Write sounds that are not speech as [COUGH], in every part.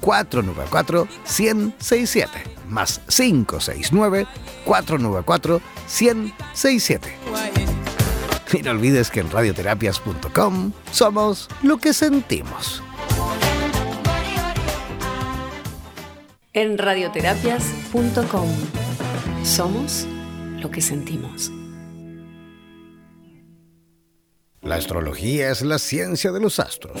494 1067 más 569 494 1067. Y no olvides que en radioterapias.com somos lo que sentimos. En radioterapias.com somos lo que sentimos. La astrología es la ciencia de los astros.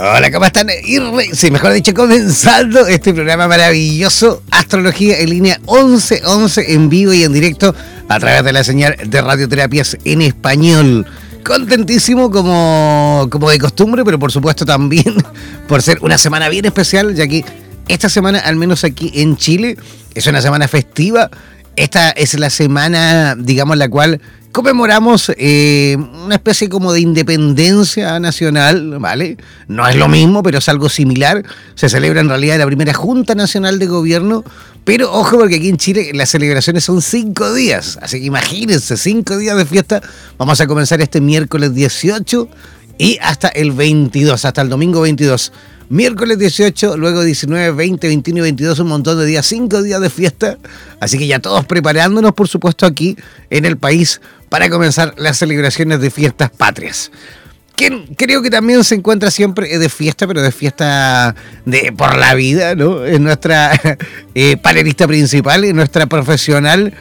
Hola, ¿cómo están? Sí, mejor dicho, comenzando este programa maravilloso, Astrología en línea 1111 en vivo y en directo a través de la señal de radioterapias en español. Contentísimo como, como de costumbre, pero por supuesto también [LAUGHS] por ser una semana bien especial, ya que esta semana, al menos aquí en Chile, es una semana festiva. Esta es la semana, digamos, la cual conmemoramos eh, una especie como de independencia nacional, ¿vale? No es lo mismo, pero es algo similar. Se celebra en realidad la primera Junta Nacional de Gobierno, pero ojo porque aquí en Chile las celebraciones son cinco días, así que imagínense, cinco días de fiesta. Vamos a comenzar este miércoles 18 y hasta el 22, hasta el domingo 22 miércoles 18, luego 19, 20, 21 y 22, un montón de días, cinco días de fiesta. Así que ya todos preparándonos, por supuesto, aquí en el país para comenzar las celebraciones de fiestas patrias. Que creo que también se encuentra siempre de fiesta, pero de fiesta de por la vida, ¿no? Es nuestra [LAUGHS] eh, panelista principal, y nuestra profesional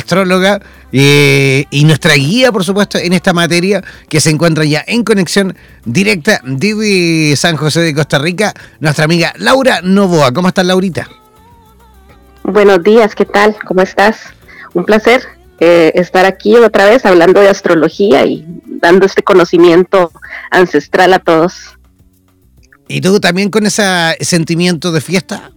astróloga eh, y nuestra guía, por supuesto, en esta materia que se encuentra ya en conexión directa desde San José de Costa Rica, nuestra amiga Laura Novoa. ¿Cómo estás, Laurita? Buenos días, ¿qué tal? ¿Cómo estás? Un placer eh, estar aquí otra vez hablando de astrología y dando este conocimiento ancestral a todos. ¿Y tú también con ese sentimiento de fiesta?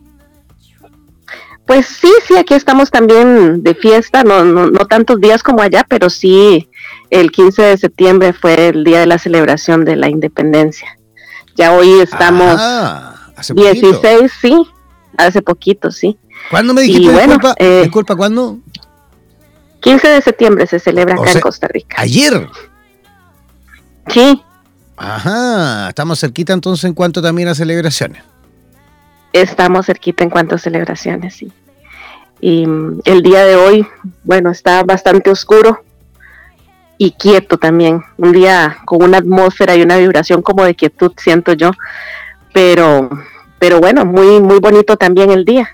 Pues sí, sí, aquí estamos también de fiesta, no, no, no tantos días como allá, pero sí, el 15 de septiembre fue el día de la celebración de la independencia. Ya hoy estamos ah, 16, sí, hace poquito, sí. ¿Cuándo me dijiste, disculpa, eh, disculpa, cuándo? 15 de septiembre se celebra acá en Costa Rica. ¿Ayer? Sí. Ajá, estamos cerquita entonces en cuanto también a celebraciones estamos cerquita en cuanto a celebraciones. Sí. Y mm, el día de hoy, bueno, está bastante oscuro y quieto también. Un día con una atmósfera y una vibración como de quietud, siento yo. Pero, pero bueno, muy, muy bonito también el día.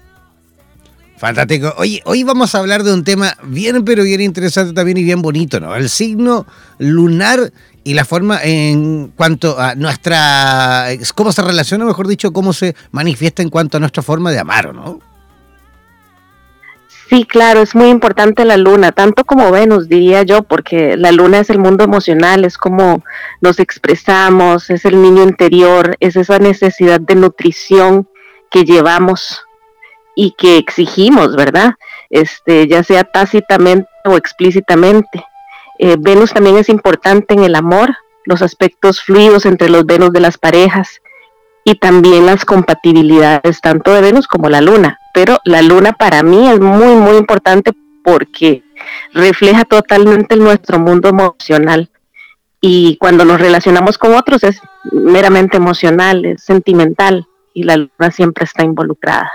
Fantástico. Oye, hoy vamos a hablar de un tema bien, pero bien interesante también y bien bonito, ¿no? El signo lunar y la forma en cuanto a nuestra. cómo se relaciona, mejor dicho, cómo se manifiesta en cuanto a nuestra forma de amar, ¿no? Sí, claro, es muy importante la luna, tanto como Venus, diría yo, porque la luna es el mundo emocional, es como nos expresamos, es el niño interior, es esa necesidad de nutrición que llevamos y que exigimos, ¿verdad? Este, ya sea tácitamente o explícitamente. Eh, Venus también es importante en el amor, los aspectos fluidos entre los Venus de las parejas y también las compatibilidades tanto de Venus como la Luna. Pero la Luna para mí es muy, muy importante porque refleja totalmente nuestro mundo emocional. Y cuando nos relacionamos con otros es meramente emocional, es sentimental y la Luna siempre está involucrada.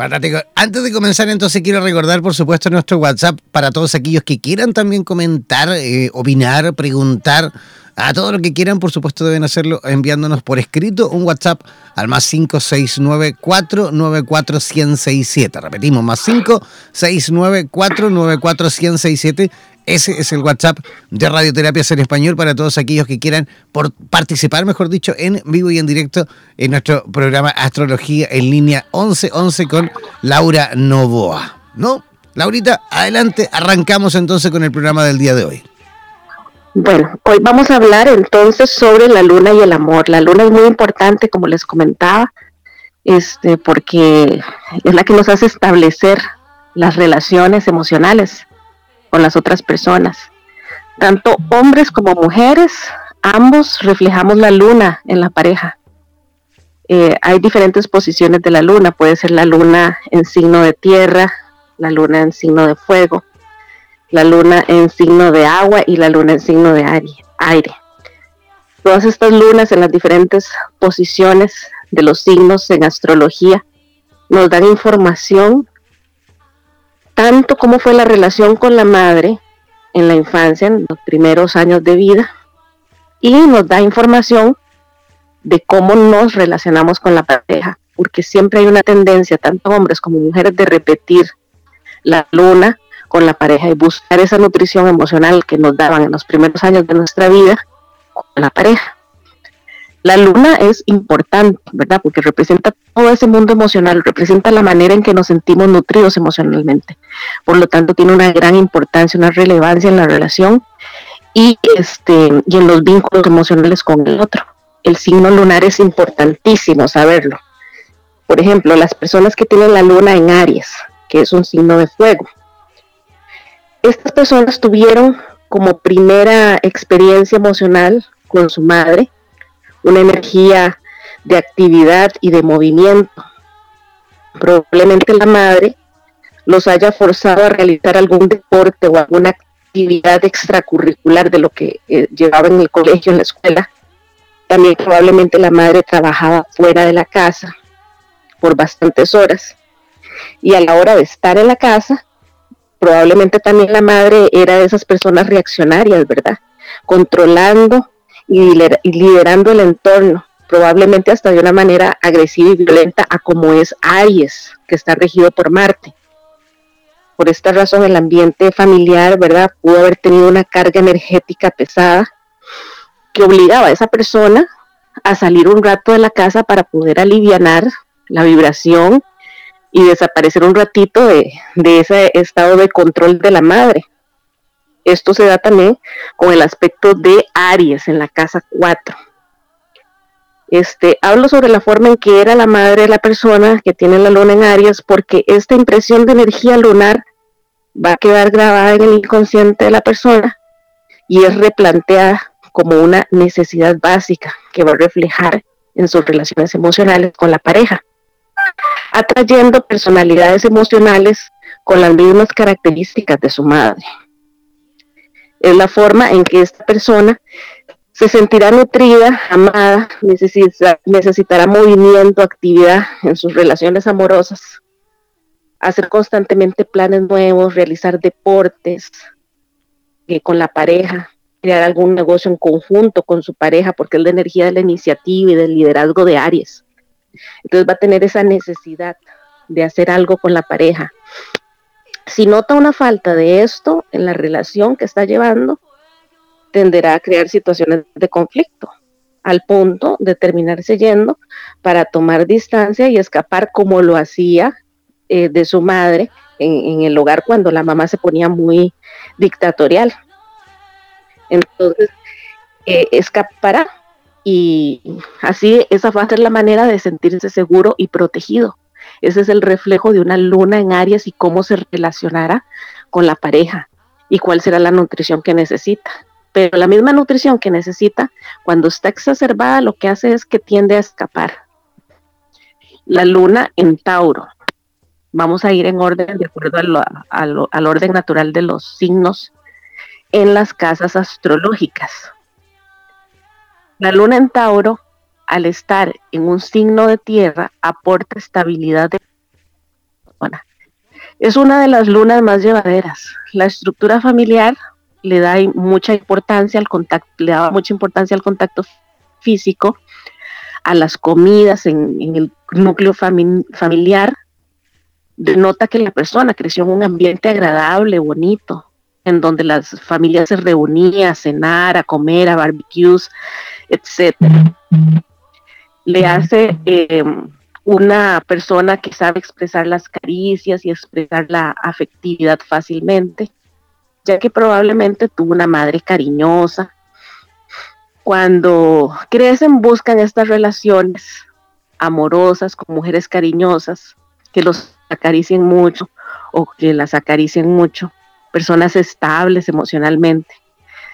Fantástico. Antes de comenzar, entonces quiero recordar, por supuesto, nuestro WhatsApp para todos aquellos que quieran también comentar, eh, opinar, preguntar. A todo lo que quieran, por supuesto, deben hacerlo enviándonos por escrito un WhatsApp al más 569-494-1067. Repetimos, más 569-494-1067 ese es el WhatsApp de Radioterapias en Español para todos aquellos que quieran por participar, mejor dicho, en vivo y en directo en nuestro programa Astrología en línea 1111 con Laura Novoa. ¿No? Laurita, adelante, arrancamos entonces con el programa del día de hoy. Bueno, hoy vamos a hablar entonces sobre la luna y el amor. La luna es muy importante, como les comentaba, este, porque es la que nos hace establecer las relaciones emocionales con las otras personas. Tanto hombres como mujeres, ambos reflejamos la luna en la pareja. Eh, hay diferentes posiciones de la luna, puede ser la luna en signo de tierra, la luna en signo de fuego, la luna en signo de agua y la luna en signo de aire. Todas estas lunas en las diferentes posiciones de los signos en astrología nos dan información tanto cómo fue la relación con la madre en la infancia, en los primeros años de vida, y nos da información de cómo nos relacionamos con la pareja, porque siempre hay una tendencia, tanto hombres como mujeres, de repetir la luna con la pareja y buscar esa nutrición emocional que nos daban en los primeros años de nuestra vida con la pareja. La luna es importante, ¿verdad? Porque representa todo ese mundo emocional, representa la manera en que nos sentimos nutridos emocionalmente. Por lo tanto, tiene una gran importancia, una relevancia en la relación y, este, y en los vínculos emocionales con el otro. El signo lunar es importantísimo saberlo. Por ejemplo, las personas que tienen la luna en Aries, que es un signo de fuego. Estas personas tuvieron como primera experiencia emocional con su madre una energía de actividad y de movimiento. Probablemente la madre los haya forzado a realizar algún deporte o alguna actividad extracurricular de lo que eh, llevaba en el colegio, en la escuela. También probablemente la madre trabajaba fuera de la casa por bastantes horas. Y a la hora de estar en la casa, probablemente también la madre era de esas personas reaccionarias, ¿verdad? Controlando y, liderando el entorno, probablemente hasta de una manera agresiva y violenta a como es Aries, que está regido por Marte. Por esta razón el ambiente familiar, ¿verdad? Pudo haber tenido una carga energética pesada que obligaba a esa persona a salir un rato de la casa para poder aliviar la vibración y desaparecer un ratito de, de ese estado de control de la madre. Esto se da también con el aspecto de Aries en la casa 4. Este, hablo sobre la forma en que era la madre de la persona que tiene la luna en Aries, porque esta impresión de energía lunar va a quedar grabada en el inconsciente de la persona y es replanteada como una necesidad básica que va a reflejar en sus relaciones emocionales con la pareja, atrayendo personalidades emocionales con las mismas características de su madre es la forma en que esta persona se sentirá nutrida, amada, necesitará movimiento, actividad en sus relaciones amorosas, hacer constantemente planes nuevos, realizar deportes eh, con la pareja, crear algún negocio en conjunto con su pareja, porque es la energía de la iniciativa y del liderazgo de Aries. Entonces va a tener esa necesidad de hacer algo con la pareja, si nota una falta de esto en la relación que está llevando, tenderá a crear situaciones de conflicto, al punto de terminarse yendo para tomar distancia y escapar como lo hacía eh, de su madre en, el hogar cuando la mamá se ponía muy dictatorial. Entonces, eh, escapará y así esa va a ser la manera de sentirse seguro y protegido. Ese es el reflejo de una luna en Aries y cómo se relacionará con la pareja y cuál será la nutrición que necesita. Pero la misma nutrición que necesita, cuando está exacerbada, lo que hace es que tiende a escapar. La luna en Tauro. Vamos a ir en orden, de acuerdo al orden natural de los signos en las casas astrológicas. La luna en Tauro, al estar en un signo de tierra, aporta estabilidad de es una de las lunas más llevaderas. La estructura familiar le da mucha importancia al contacto, le da mucha importancia al contacto físico, a las comidas en, el núcleo familiar. Denota que la persona creció en un ambiente agradable, bonito, en donde las familias se reunían a cenar, a comer, a barbecues, etc. Le hace eh, una persona que sabe expresar las caricias y expresar la afectividad fácilmente, ya que probablemente tuvo una madre cariñosa. Cuando crecen buscan estas relaciones amorosas con mujeres cariñosas que los acaricien mucho o que las acaricien mucho, personas estables emocionalmente.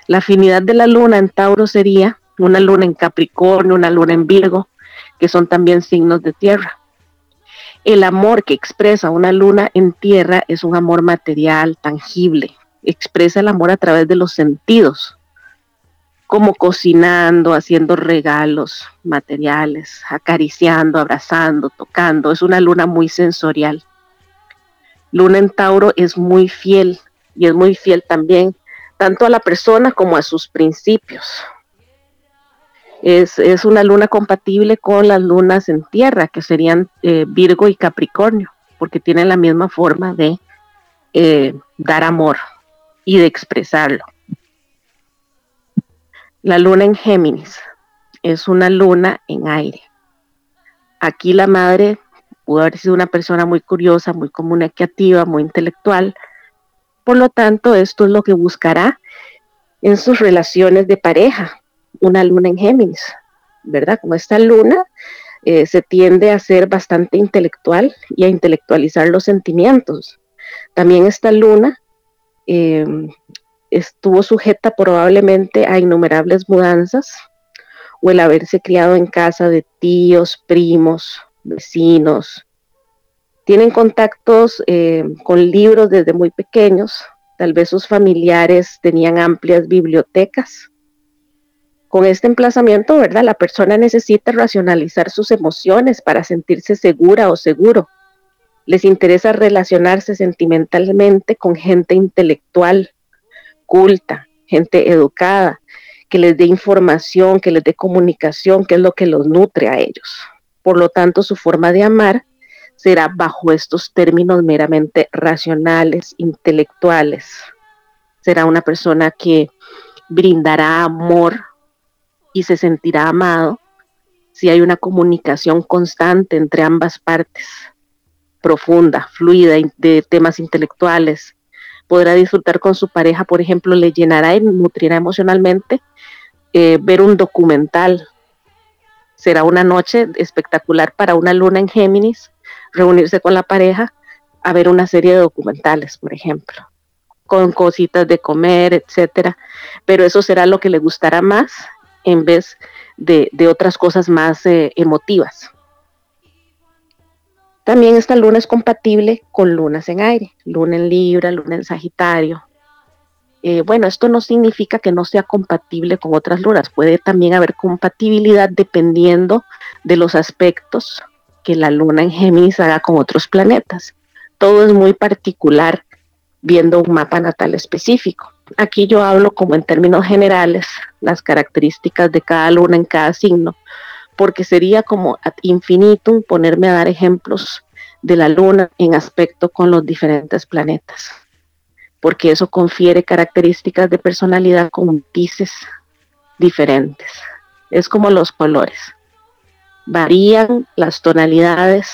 La afinidad de la luna en Tauro sería una luna en Capricornio, una luna en Virgo, que son también signos de tierra. El amor que expresa una luna en tierra es un amor material, tangible. Expresa el amor a través de los sentidos, como cocinando, haciendo regalos materiales, acariciando, abrazando, tocando. Es una luna muy sensorial. Luna en Tauro es muy fiel y es muy fiel también tanto a la persona como a sus principios es, una luna compatible con las lunas en tierra, que serían eh, Virgo y Capricornio, porque tienen la misma forma de eh, dar amor y de expresarlo. La luna en Géminis es una luna en aire. Aquí la madre pudo haber sido una persona muy curiosa, muy comunicativa, muy intelectual. Por lo tanto, esto es lo que buscará en sus relaciones de pareja, una luna en Géminis, ¿verdad? Como esta luna eh, se tiende a ser bastante intelectual y a intelectualizar los sentimientos. También esta luna em, estuvo sujeta probablemente a innumerables mudanzas o el haberse criado en casa de tíos, primos, vecinos. Tienen contactos eh, con libros desde muy pequeños. Tal vez sus familiares tenían amplias bibliotecas con este emplazamiento, ¿verdad? La persona necesita racionalizar sus emociones para sentirse segura o seguro. Les interesa relacionarse sentimentalmente con gente intelectual, culta, gente educada, que les dé información, que les dé comunicación, que es lo que los nutre a ellos. Por lo tanto, su forma de amar será bajo estos términos meramente racionales, intelectuales. Será una persona que brindará amor y se sentirá amado si hay una comunicación constante entre ambas partes, profunda, fluida, de temas intelectuales. Podrá disfrutar con su pareja, por ejemplo, le llenará y nutrirá emocionalmente eh, ver un documental. Será una noche espectacular para una luna en Géminis, reunirse con la pareja a ver una serie de documentales, por ejemplo, con cositas de comer, etcétera. Pero eso será lo que le gustará más en vez de, otras cosas más eh, emotivas. También esta luna es compatible con lunas en aire, luna en Libra, luna en Sagitario. Eh, bueno, esto no significa que no sea compatible con otras lunas, puede también haber compatibilidad dependiendo de los aspectos que la luna en Géminis haga con otros planetas. Todo es muy particular viendo un mapa natal específico. Aquí yo hablo como en términos generales, las características de cada luna en cada signo, porque sería como ad infinitum ponerme a dar ejemplos de la luna en aspecto con los diferentes planetas, porque eso confiere características de personalidad con matices diferentes. Es como los colores. Varían las tonalidades,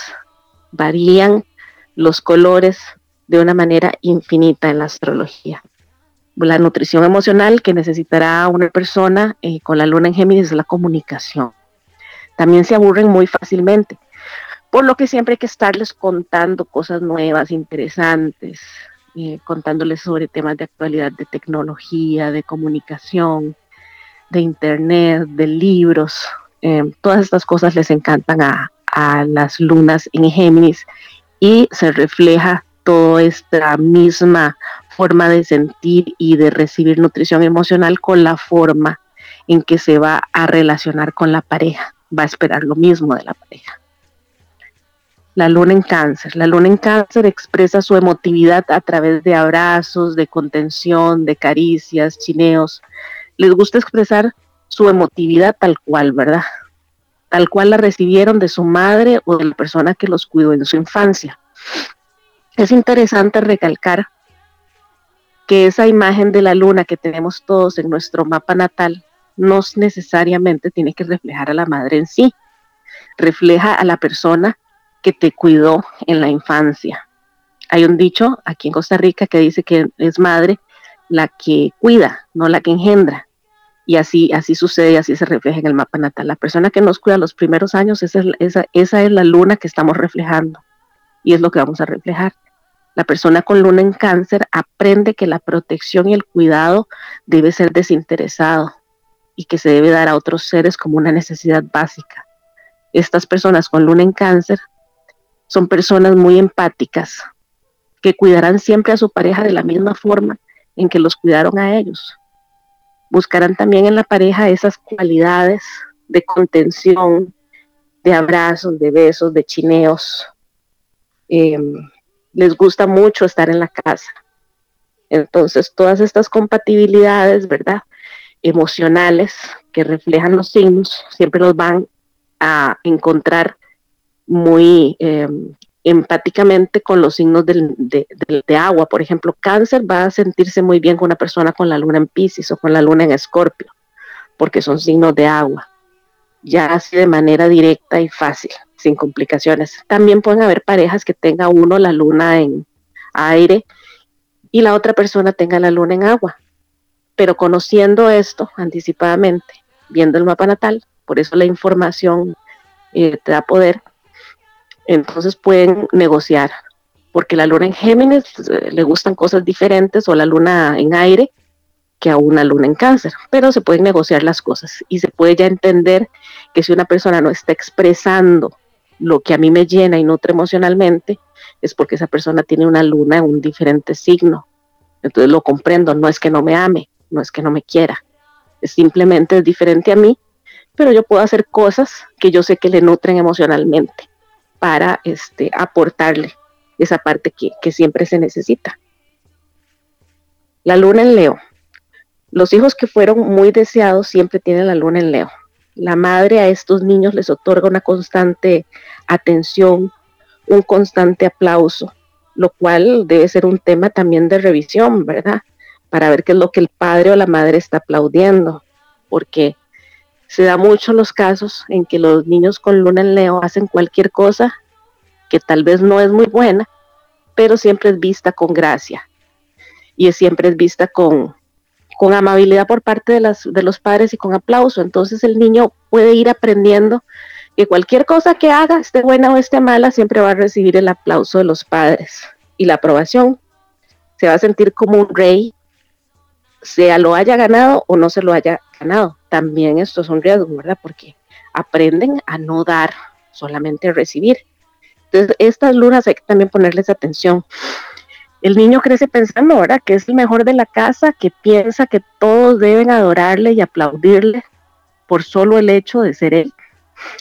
varían los colores de una manera infinita en la astrología. La nutrición emocional que necesitará una persona eh, con la luna en Géminis es la comunicación. También se aburren muy fácilmente, por lo que siempre hay que estarles contando cosas nuevas, interesantes, eh, contándoles sobre temas de actualidad, de tecnología, de comunicación, de internet, de libros. Eh, todas estas cosas les encantan a, a las lunas en Géminis y se refleja toda esta misma forma de sentir y de recibir nutrición emocional con la forma en que se va a relacionar con la pareja. Va a esperar lo mismo de la pareja. La luna en cáncer. La luna en cáncer expresa su emotividad a través de abrazos, de contención, de caricias, chineos. Les gusta expresar su emotividad tal cual, ¿verdad? Tal cual la recibieron de su madre o de la persona que los cuidó en su infancia. Es interesante recalcar que esa imagen de la luna que tenemos todos en nuestro mapa natal no necesariamente tiene que reflejar a la madre en sí, refleja a la persona que te cuidó en la infancia. Hay un dicho aquí en Costa Rica que dice que es madre la que cuida, no la que engendra. Y así, así sucede y así se refleja en el mapa natal. La persona que nos cuida los primeros años, esa es, esa, esa es la luna que estamos reflejando y es lo que vamos a reflejar. La persona con luna en cáncer aprende que la protección y el cuidado debe ser desinteresado y que se debe dar a otros seres como una necesidad básica. Estas personas con luna en cáncer son personas muy empáticas, que cuidarán siempre a su pareja de la misma forma en que los cuidaron a ellos. Buscarán también en la pareja esas cualidades de contención, de abrazos, de besos, de chineos. Em, les gusta mucho estar en la casa. Entonces, todas estas compatibilidades, ¿verdad? Emocionales que reflejan los signos, siempre los van a encontrar muy eh, empáticamente con los signos de, agua. Por ejemplo, cáncer va a sentirse muy bien con una persona con la luna en Pisces o con la luna en Escorpio, porque son signos de agua, ya así de manera directa y fácil, sin complicaciones. También pueden haber parejas que tenga uno la luna en aire y la otra persona tenga la luna en agua. Pero conociendo esto anticipadamente, viendo el mapa natal, por eso la información eh, te da poder, entonces pueden negociar, porque la luna en Géminis eh, le gustan cosas diferentes o la luna en aire que a una luna en cáncer, pero se pueden negociar las cosas y se puede ya entender que si una persona no está expresando lo que a mí me llena y nutre emocionalmente, es porque esa persona tiene una luna en un diferente signo. Entonces lo comprendo, no es que no me ame, no es que no me quiera, es simplemente es diferente a mí, pero yo puedo hacer cosas que yo sé que le nutren emocionalmente para este, aportarle esa parte que, que siempre se necesita. La luna en Leo. Los hijos que fueron muy deseados siempre tienen la luna en Leo. La madre a estos niños les otorga una constante atención, un constante aplauso, lo cual debe ser un tema también de revisión, ¿verdad? Para ver qué es lo que el padre o la madre está aplaudiendo, porque se da mucho los casos en que los niños con luna en Leo hacen cualquier cosa que tal vez no es muy buena, pero siempre es vista con gracia y siempre es vista con, con amabilidad por parte de, las, de los padres y con aplauso. Entonces el niño puede ir aprendiendo que cualquier cosa que haga, esté buena o esté mala, siempre va a recibir el aplauso de los padres y la aprobación. Se va a sentir como un rey, sea lo haya ganado o no se lo haya ganado también esto es un riesgo, ¿verdad? Porque aprenden a no dar, solamente recibir. Entonces, estas lunas hay que también ponerles atención. El niño crece pensando, ¿verdad? Que es el mejor de la casa, que piensa que todos deben adorarle y aplaudirle por solo el hecho de ser él.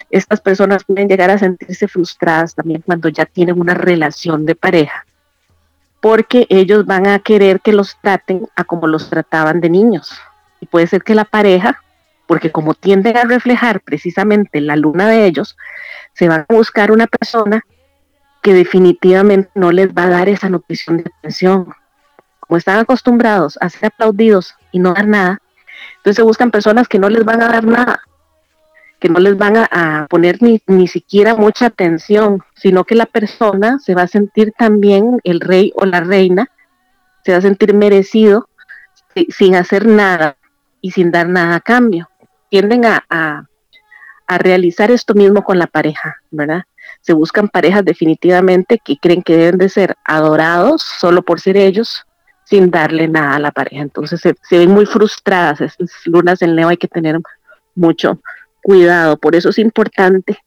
Estas personas pueden llegar a sentirse frustradas también cuando ya tienen una relación de pareja, porque ellos van a querer que los traten a como los trataban de niños. Y puede ser que la pareja porque como tienden a reflejar precisamente la luna de ellos, se van a buscar una persona que definitivamente no les va a dar esa nutrición de atención. Como están acostumbrados a ser aplaudidos y no dar nada, entonces buscan personas que no les van a dar nada. que no les van a, poner ni, ni, siquiera mucha atención, sino que la persona se va a sentir también, el rey o la reina, se va a sentir merecido sin hacer nada y sin dar nada a cambio. Tienden a, a, a realizar esto mismo con la pareja, ¿verdad? Se buscan parejas definitivamente que creen que deben de ser adorados solo por ser ellos, sin darle nada a la pareja. Entonces se, ven muy frustradas. Estas lunas en Leo hay que tener mucho cuidado. Por eso es importante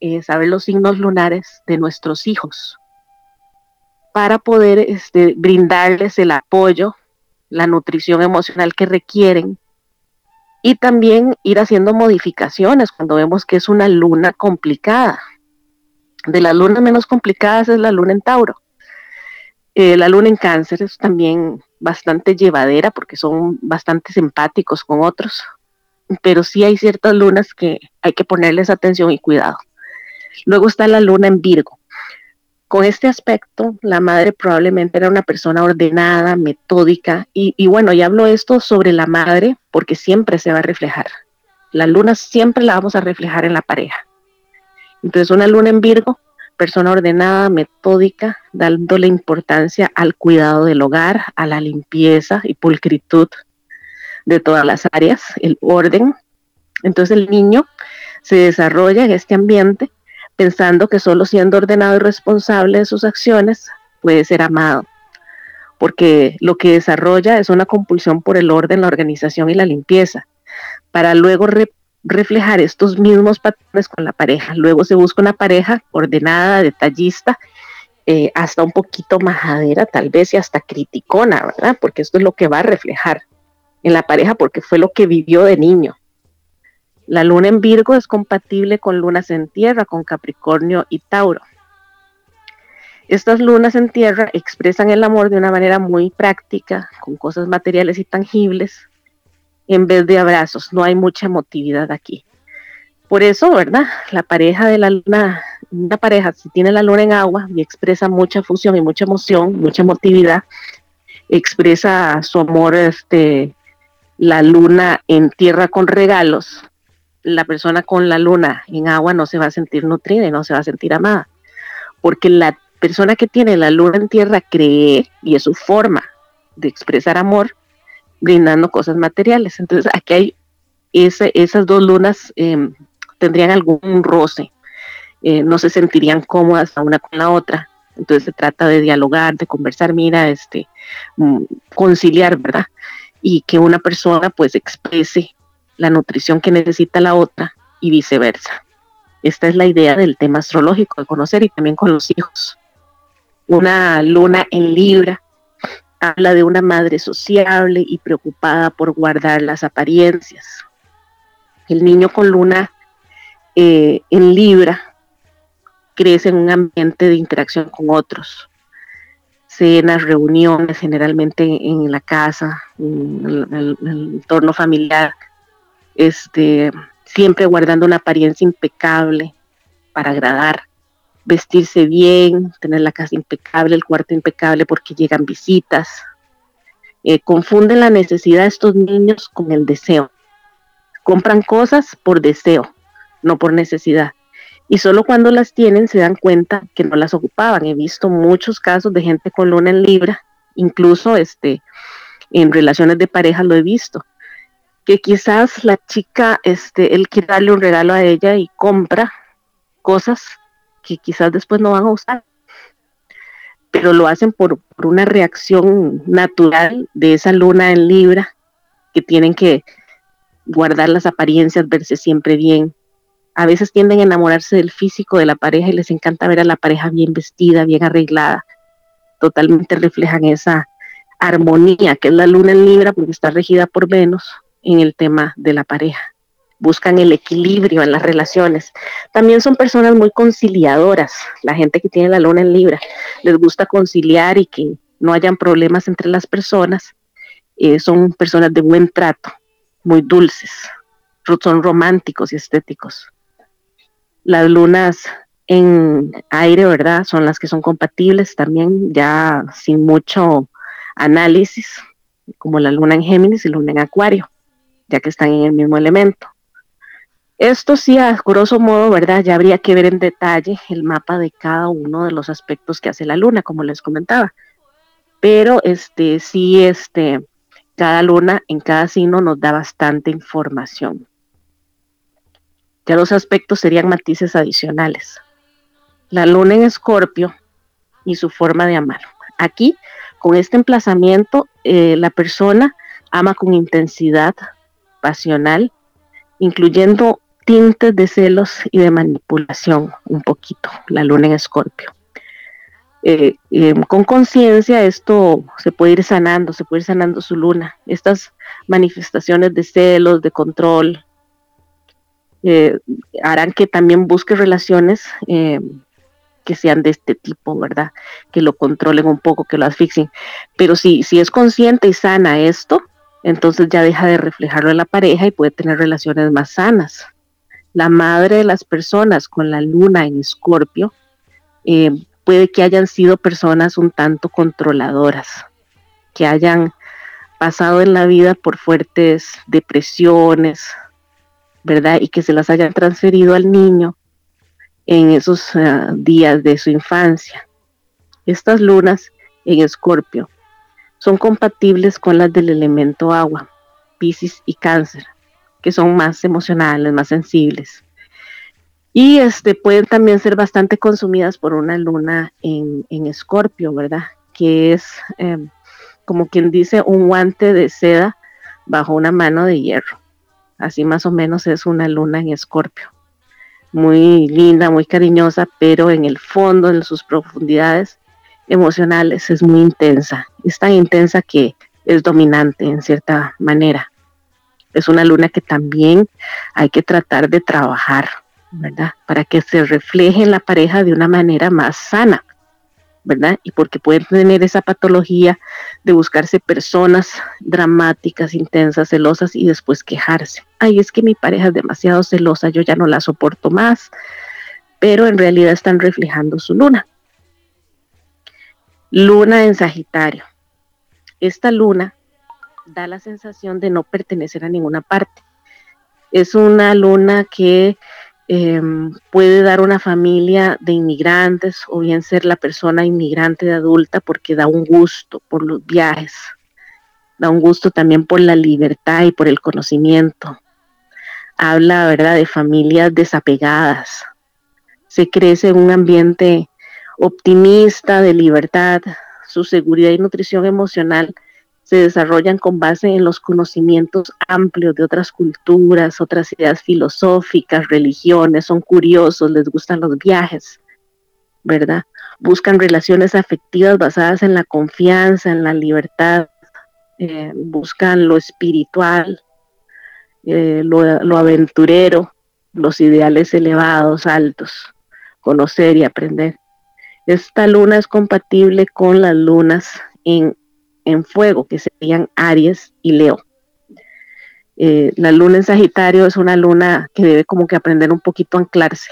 eh, saber los signos lunares de nuestros hijos para poder este, brindarles el apoyo, la nutrición emocional que requieren y también ir haciendo modificaciones cuando vemos que es una luna complicada. De las lunas menos complicadas es la luna en Tauro. Eh, la luna en cáncer es también bastante llevadera porque son bastante simpáticos con otros, pero sí hay ciertas lunas que hay que ponerles atención y cuidado. Luego está la luna en Virgo. Con este aspecto, la madre probablemente era una persona ordenada, metódica, y, y bueno, ya hablo esto sobre la madre porque siempre se va a reflejar. La luna siempre la vamos a reflejar en la pareja. Entonces, una luna en Virgo, persona ordenada, metódica, dándole importancia al cuidado del hogar, a la limpieza y pulcritud de todas las áreas, el orden. Entonces el niño se desarrolla en este ambiente pensando que solo siendo ordenado y responsable de sus acciones puede ser amado, porque lo que desarrolla es una compulsión por el orden, la organización y la limpieza, para luego reflejar estos mismos patrones con la pareja. Luego se busca una pareja ordenada, detallista, eh, hasta un poquito majadera, tal vez y hasta criticona, ¿verdad? Porque esto es lo que va a reflejar en la pareja porque fue lo que vivió de niño. La luna en Virgo es compatible con lunas en tierra, con Capricornio y Tauro. Estas lunas en tierra expresan el amor de una manera muy práctica, con cosas materiales y tangibles, en vez de abrazos. No hay mucha emotividad aquí. Por eso, ¿verdad? La pareja de la luna, una pareja, si tiene la luna en agua y expresa mucha fusión y mucha emoción, mucha emotividad, expresa su amor, este, la luna en tierra con regalos, la persona con la luna en agua no se va a sentir nutrida y no se va a sentir amada, porque la persona que tiene la luna en tierra cree y es su forma de expresar amor brindando cosas materiales. Entonces aquí hay esas dos lunas em, tendrían algún roce, eh, no se sentirían cómodas la una con la otra. Entonces se trata de dialogar, de conversar, mira, este, mm, conciliar, ¿verdad? Y que una persona pues exprese la nutrición que necesita la otra y viceversa. Esta es la idea del tema astrológico, de conocer y también con los hijos. Una luna en Libra habla de una madre sociable y preocupada por guardar las apariencias. El niño con luna eh, en Libra crece en un ambiente de interacción con otros, cenas, reuniones, generalmente en la casa, en el entorno familiar, este, siempre guardando una apariencia impecable para agradar, vestirse bien, tener la casa impecable, el cuarto impecable porque llegan visitas. Eh, confunden la necesidad de estos niños con el deseo. Compran cosas por deseo, no por necesidad. Y solo cuando las tienen se dan cuenta que no las ocupaban. He visto muchos casos de gente con luna en libra, incluso este, en relaciones de pareja lo he visto, que quizás la chica, este, él quiere darle un regalo a ella y compra cosas que quizás después no van a usar, pero lo hacen por, una reacción natural de esa luna en Libra, que tienen que guardar las apariencias, verse siempre bien. A veces tienden a enamorarse del físico de la pareja y les encanta ver a la pareja bien vestida, bien arreglada. Totalmente reflejan esa armonía que es la luna en Libra porque está regida por Venus en el tema de la pareja. Buscan el equilibrio en las relaciones. También son personas muy conciliadoras. La gente que tiene la luna en Libra les gusta conciliar y que no hayan problemas entre las personas. Eh, son personas de buen trato, muy dulces, son románticos y estéticos. Las lunas en aire, ¿verdad? Son las que son compatibles también, ya sin mucho análisis, como la luna en Géminis y la luna en Acuario ya que están en el mismo elemento. Esto sí, a grosso modo, ¿verdad? Ya habría que ver en detalle el mapa de cada uno de los aspectos que hace la luna, como les comentaba. Pero este sí, este, cada luna en cada signo nos da bastante información. Ya los aspectos serían matices adicionales. La luna en escorpio y su forma de amar. Aquí, con este emplazamiento, eh, la persona ama con intensidad pasional, incluyendo tintes de celos y de manipulación, un poquito, la luna en escorpio. Eh, eh, con conciencia esto se puede ir sanando, se puede ir sanando su luna. Estas manifestaciones de celos, de control, eh, harán que también busque relaciones que sean de este tipo, ¿verdad? Que lo controlen un poco, que lo asfixien. Pero si, si es consciente y sana esto, entonces ya deja de reflejarlo en la pareja y puede tener relaciones más sanas. La madre de las personas con la luna en escorpio eh, puede que hayan sido personas un tanto controladoras, que hayan pasado en la vida por fuertes depresiones, ¿verdad? Y que se las hayan transferido al niño en esos eh, días de su infancia. Estas lunas en Escorpio son compatibles con las del elemento agua, Pisces y Cáncer, que son más emocionales, más sensibles. Y este, pueden también ser bastante consumidas por una luna en, escorpio, ¿verdad? Que es, em, como quien dice, un guante de seda bajo una mano de hierro. Así más o menos es una luna en escorpio. Muy linda, muy cariñosa, pero en el fondo, en sus profundidades emocionales, es muy intensa. Es tan intensa que es dominante en cierta manera. Es una luna que también hay que tratar de trabajar ¿verdad? Para que se refleje en la pareja de una manera más sana, ¿verdad? Y porque pueden tener esa patología de buscarse personas dramáticas, intensas, celosas y después quejarse. Ay, es que mi pareja es demasiado celosa, yo ya no la soporto más, pero en realidad están reflejando su luna. Luna en Sagitario. Esta luna da la sensación de no pertenecer a ninguna parte. Es una luna que Em, puede dar una familia de inmigrantes o bien ser la persona inmigrante de adulta porque da un gusto por los viajes, da un gusto también por la libertad y por el conocimiento. Habla, ¿verdad?, de familias desapegadas. Se crece en un ambiente optimista, de libertad. Su seguridad y nutrición emocional se desarrollan con base en los conocimientos amplios de otras culturas, otras ideas filosóficas, religiones, son curiosos, les gustan los viajes, ¿verdad? Buscan relaciones afectivas basadas en la confianza, en la libertad, eh, buscan lo espiritual, eh, lo, lo aventurero, los ideales elevados, altos, conocer y aprender. Esta luna es compatible con las lunas en en fuego, que serían Aries y Leo. Eh, la luna en Sagitario es una luna que debe como que aprender un poquito a anclarse,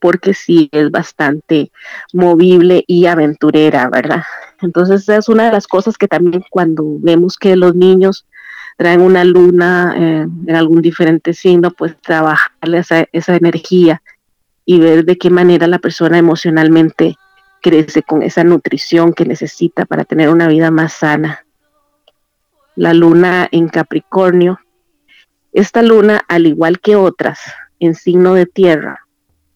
porque sí es bastante movible y aventurera, ¿verdad? Entonces es una de las cosas que también cuando vemos que los niños traen una luna eh, en algún diferente signo, pues trabajarle esa, esa energía y ver de qué manera la persona emocionalmente crece con esa nutrición que necesita para tener una vida más sana. La luna en Capricornio. Esta luna, al igual que otras en signo de tierra,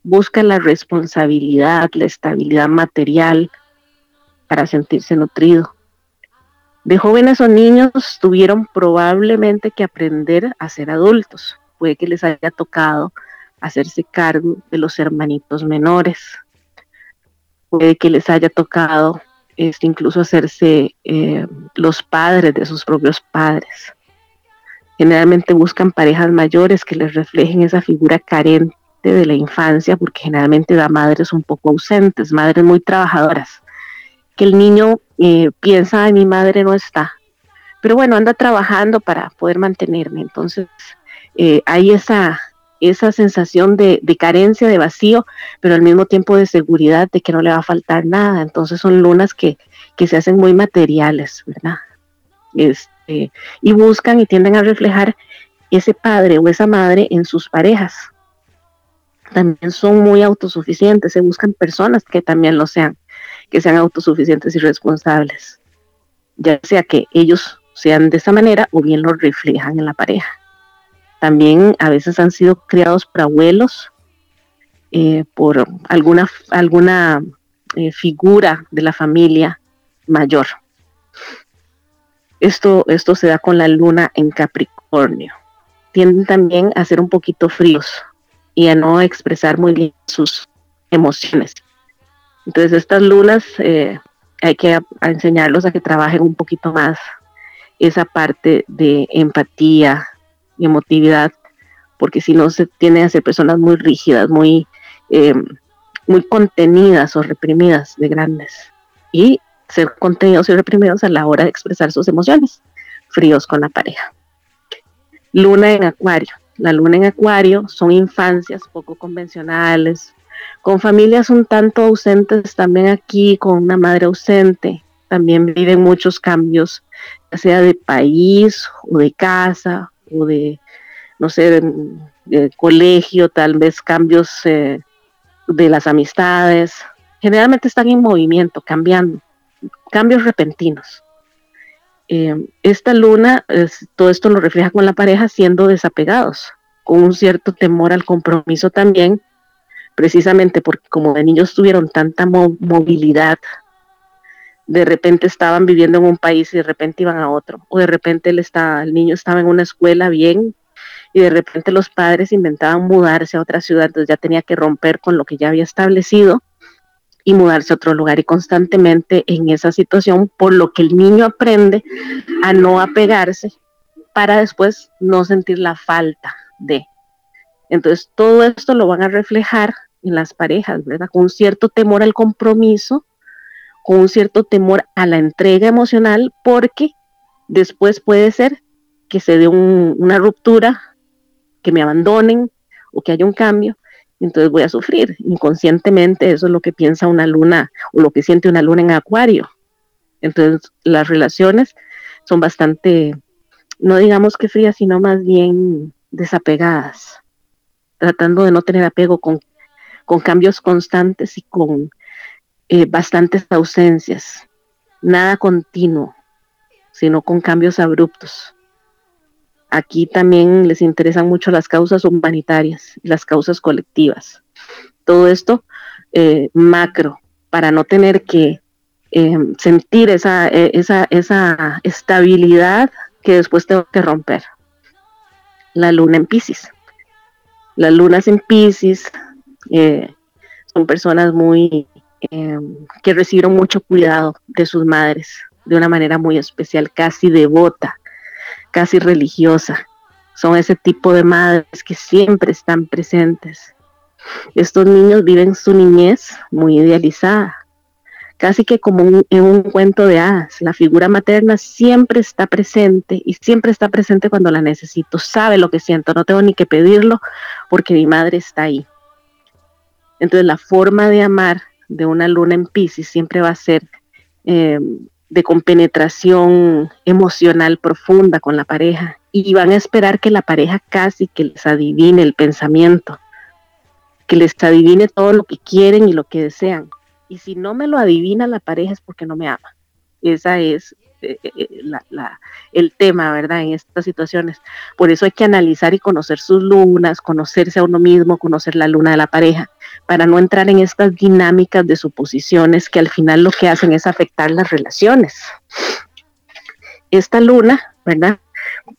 busca la responsabilidad, la estabilidad material para sentirse nutrido. De jóvenes o niños tuvieron probablemente que aprender a ser adultos. Puede que les haya tocado hacerse cargo de los hermanitos menores, puede que les haya tocado este, incluso hacerse eh, los padres de sus propios padres. Generalmente buscan parejas mayores que les reflejen esa figura carente de la infancia, porque generalmente da madres un poco ausentes, madres muy trabajadoras, que el niño eh, piensa, mi madre no está, pero bueno, anda trabajando para poder mantenerme. Entonces, eh, hay esa, esa sensación de, carencia, de vacío, pero al mismo tiempo de seguridad de que no le va a faltar nada. Entonces son lunas que, se hacen muy materiales, ¿verdad? Este, y buscan y tienden a reflejar ese padre o esa madre en sus parejas. también son muy autosuficientes, se buscan personas que también lo sean, que sean autosuficientes y responsables, ya sea que ellos sean de esa manera o bien lo reflejan en la pareja. También a veces han sido criados por abuelos, eh, por alguna, alguna eh, figura de la familia mayor. Esto, esto se da con la luna en Capricornio. Tienden también a ser un poquito fríos y a no expresar muy bien sus emociones. Entonces estas lunas eh, hay que enseñarlos a que trabajen un poquito más esa parte de empatía emotividad, porque si no se tienden a ser personas muy rígidas, muy, eh, muy contenidas o reprimidas de grandes. Y ser contenidos y reprimidos a la hora de expresar sus emociones, fríos con la pareja. Luna en Acuario. La luna en Acuario son infancias poco convencionales, con familias un tanto ausentes también aquí, con una madre ausente. También viven muchos cambios, ya sea de país o de casa o de, no sé, de, colegio, tal vez cambios eh, de las amistades. Generalmente están en movimiento, cambiando, cambios repentinos. Eh, esta luna, todo esto lo refleja con la pareja siendo desapegados, con un cierto temor al compromiso también, precisamente porque como de niños tuvieron tanta movilidad, de repente estaban viviendo en un país y de repente iban a otro, o de repente el niño estaba en una escuela bien y de repente los padres inventaban mudarse a otra ciudad, entonces ya tenía que romper con lo que ya había establecido y mudarse a otro lugar y constantemente en esa situación, por lo que el niño aprende a no apegarse para después no sentir la falta de. Entonces, todo esto lo van a reflejar en las parejas, ¿verdad? Con cierto temor al compromiso, con un cierto temor a la entrega emocional, porque después puede ser que se dé una ruptura, que me abandonen o que haya un cambio, entonces voy a sufrir. Inconscientemente eso es lo que piensa una luna o lo que siente una luna en acuario. Entonces las relaciones son bastante, no digamos que frías, sino más bien desapegadas, tratando de no tener apego con, con cambios constantes y con eh, bastantes ausencias. Nada continuo, sino con cambios abruptos. Aquí también les interesan mucho las causas humanitarias, las causas colectivas. Todo esto eh, macro, para no tener que eh, sentir esa, esa, esa estabilidad que después tengo que romper. La luna en Pisces. Las lunas en Pisces son personas muy que recibieron mucho cuidado de sus madres de una manera muy especial, casi devota casi religiosa. Son ese tipo de madres que siempre están presentes. Estos niños viven su niñez muy idealizada, casi que como en un cuento de hadas. La figura materna siempre está presente y siempre está presente cuando la necesito. Sabe lo que siento, no tengo ni que pedirlo porque mi madre está ahí. Entonces la forma de amar de una luna en Pisces siempre va a ser eh, de compenetración emocional profunda con la pareja y van a esperar que la pareja casi que les adivine el pensamiento, que les adivine todo lo que quieren y lo que desean. Y si no me lo adivina la pareja es porque no me ama. Esa es eh, eh, el tema, ¿verdad? En estas situaciones. Por eso hay que analizar y conocer sus lunas, conocerse a uno mismo, conocer la luna de la pareja, para no entrar en estas dinámicas de suposiciones que al final lo que hacen es afectar las relaciones. Esta luna, ¿verdad?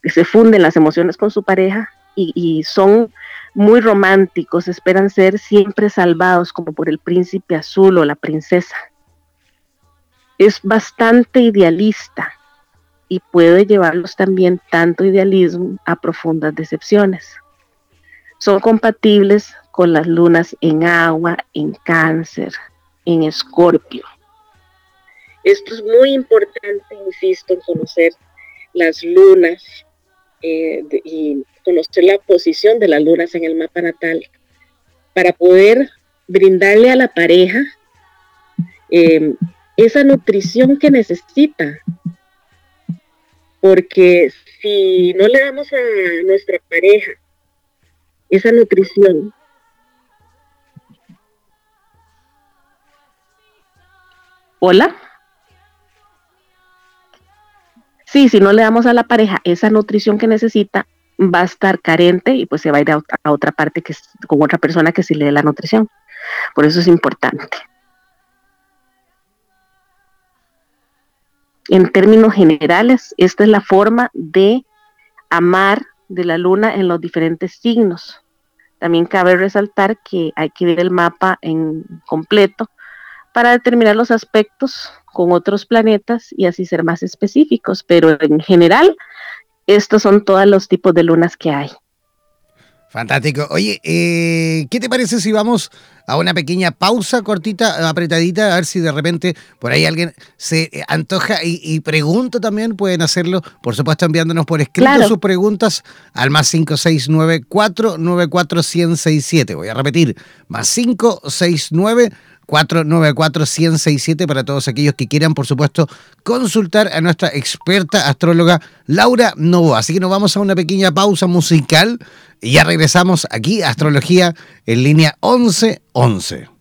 Se funden las emociones con su pareja y son muy románticos, esperan ser siempre salvados como por el príncipe azul o la princesa es bastante idealista y puede llevarlos también tanto idealismo a profundas decepciones. Son compatibles con las lunas en agua, en cáncer, en escorpio. Esto es muy importante, insisto, en conocer las lunas eh, y conocer la posición de las lunas en el mapa natal para poder brindarle a la pareja eh, esa nutrición que necesita. Porque si no le damos a nuestra pareja esa nutrición, Hola. Sí, si no le damos a la pareja esa nutrición que necesita, va a estar carente y pues se va a ir a, otra parte que es, con otra persona que sí le dé la nutrición. Por eso es importante. En términos generales, esta es la forma de amar de la luna en los diferentes signos. También cabe resaltar que hay que ver el mapa en completo para determinar los aspectos con otros planetas y así ser más específicos, pero en general estos son todos los tipos de lunas que hay. Fantástico. Oye, eh, ¿qué te parece si vamos a una pequeña pausa cortita, apretadita, a ver si de repente por ahí alguien se antoja y, pregunta también? Pueden hacerlo, por supuesto, enviándonos por escrito sus preguntas al más 569 494 1067 Voy a repetir, más 569 494-167 para todos aquellos que quieran, por supuesto, consultar a nuestra experta astróloga Laura Novoa. Así que nos vamos a una pequeña pausa musical y ya regresamos aquí a Astrología en línea 1111.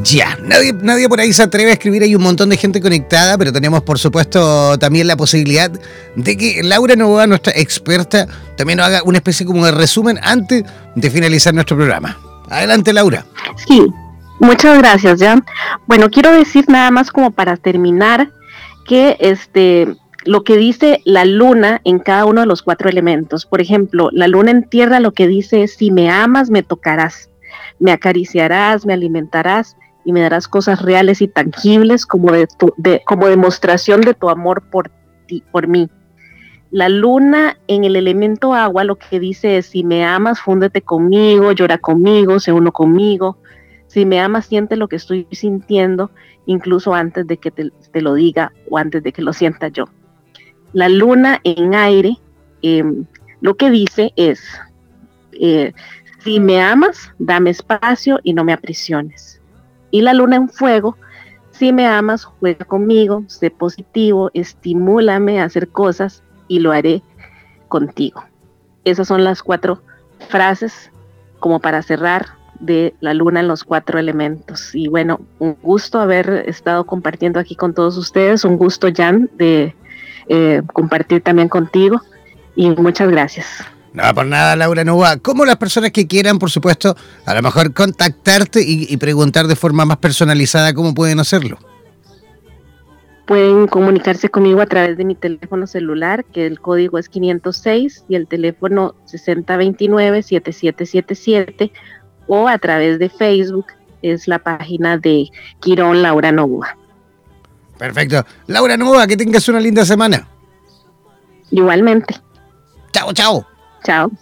Ya, nadie, nadie por ahí se atreve a escribir, hay un montón de gente conectada, pero tenemos por supuesto también la posibilidad de que Laura Novoa, nuestra experta, también nos haga una especie como de resumen antes de finalizar nuestro programa. Adelante Laura. Sí, muchas gracias, Jan. Bueno, quiero decir nada más como para terminar que este lo que dice la luna en cada uno de los cuatro elementos. Por ejemplo, la luna en tierra lo que dice es, si me amas, me tocarás, me acariciarás, me alimentarás y me darás cosas reales y tangibles como, de, como demostración de tu amor por, ti, por mí. La luna en el elemento agua lo que dice es, si me amas, fúndete conmigo, llora conmigo, sé uno conmigo. Si me amas, siente lo que estoy sintiendo, incluso antes de que te, lo diga o antes de que lo sienta yo. La luna en aire em, lo que dice es, eh, si me amas, dame espacio y no me aprisiones. Y la luna en fuego, si me amas, juega conmigo, sé positivo, estimúlame a hacer cosas y lo haré contigo. Esas son las cuatro frases como para cerrar de la luna en los cuatro elementos. Y bueno, un gusto haber estado compartiendo aquí con todos ustedes, un gusto Jan de eh, compartir también contigo y muchas gracias. No, por nada, Laura Nova. Como las personas que quieran, por supuesto, a lo mejor contactarte y, preguntar de forma más personalizada cómo pueden hacerlo? Pueden comunicarse conmigo a través de mi teléfono celular, que el código es 506 y el teléfono 6029-7777, o a través de Facebook, es la página de Quirón Laura Novoa. Perfecto. Laura Novoa, que tengas una linda semana. Igualmente. Chao, chao. Chao.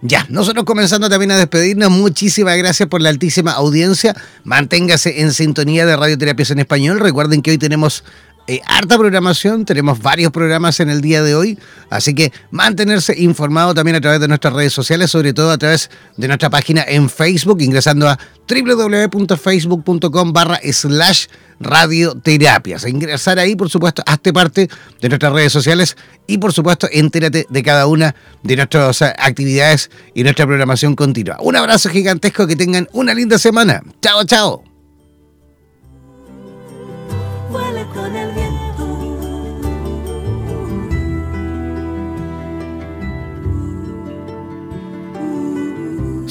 Ya, nosotros comenzando también a despedirnos. Muchísimas gracias por la altísima audiencia. Manténgase en sintonía de Radioterapias en Español. Recuerden que hoy tenemos eh, harta programación, tenemos varios programas en el día de hoy, así que mantenerse informado también a través de nuestras redes sociales, sobre todo a través de nuestra página en Facebook, ingresando a www.facebook.com barra slash radioterapias. Ingresar ahí, por supuesto, hazte parte de nuestras redes sociales y, por supuesto, entérate de cada una de nuestras actividades y nuestra programación continua. Un abrazo gigantesco, que tengan una linda semana. Chao, chao.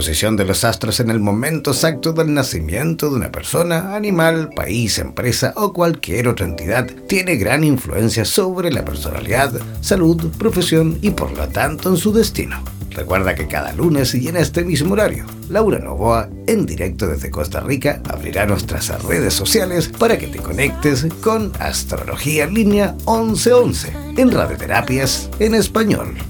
Posición de los astros en el momento exacto del nacimiento de una persona, animal, país, empresa o cualquier otra entidad tiene gran influencia sobre la personalidad, salud, profesión y por lo tanto en su destino. Recuerda que cada lunes y en este mismo horario, Laura Novoa, en directo desde Costa Rica, abrirá nuestras redes sociales para que te conectes con Astrología Línea 1111 en Radioterapias en Español.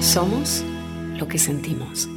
somos lo que sentimos.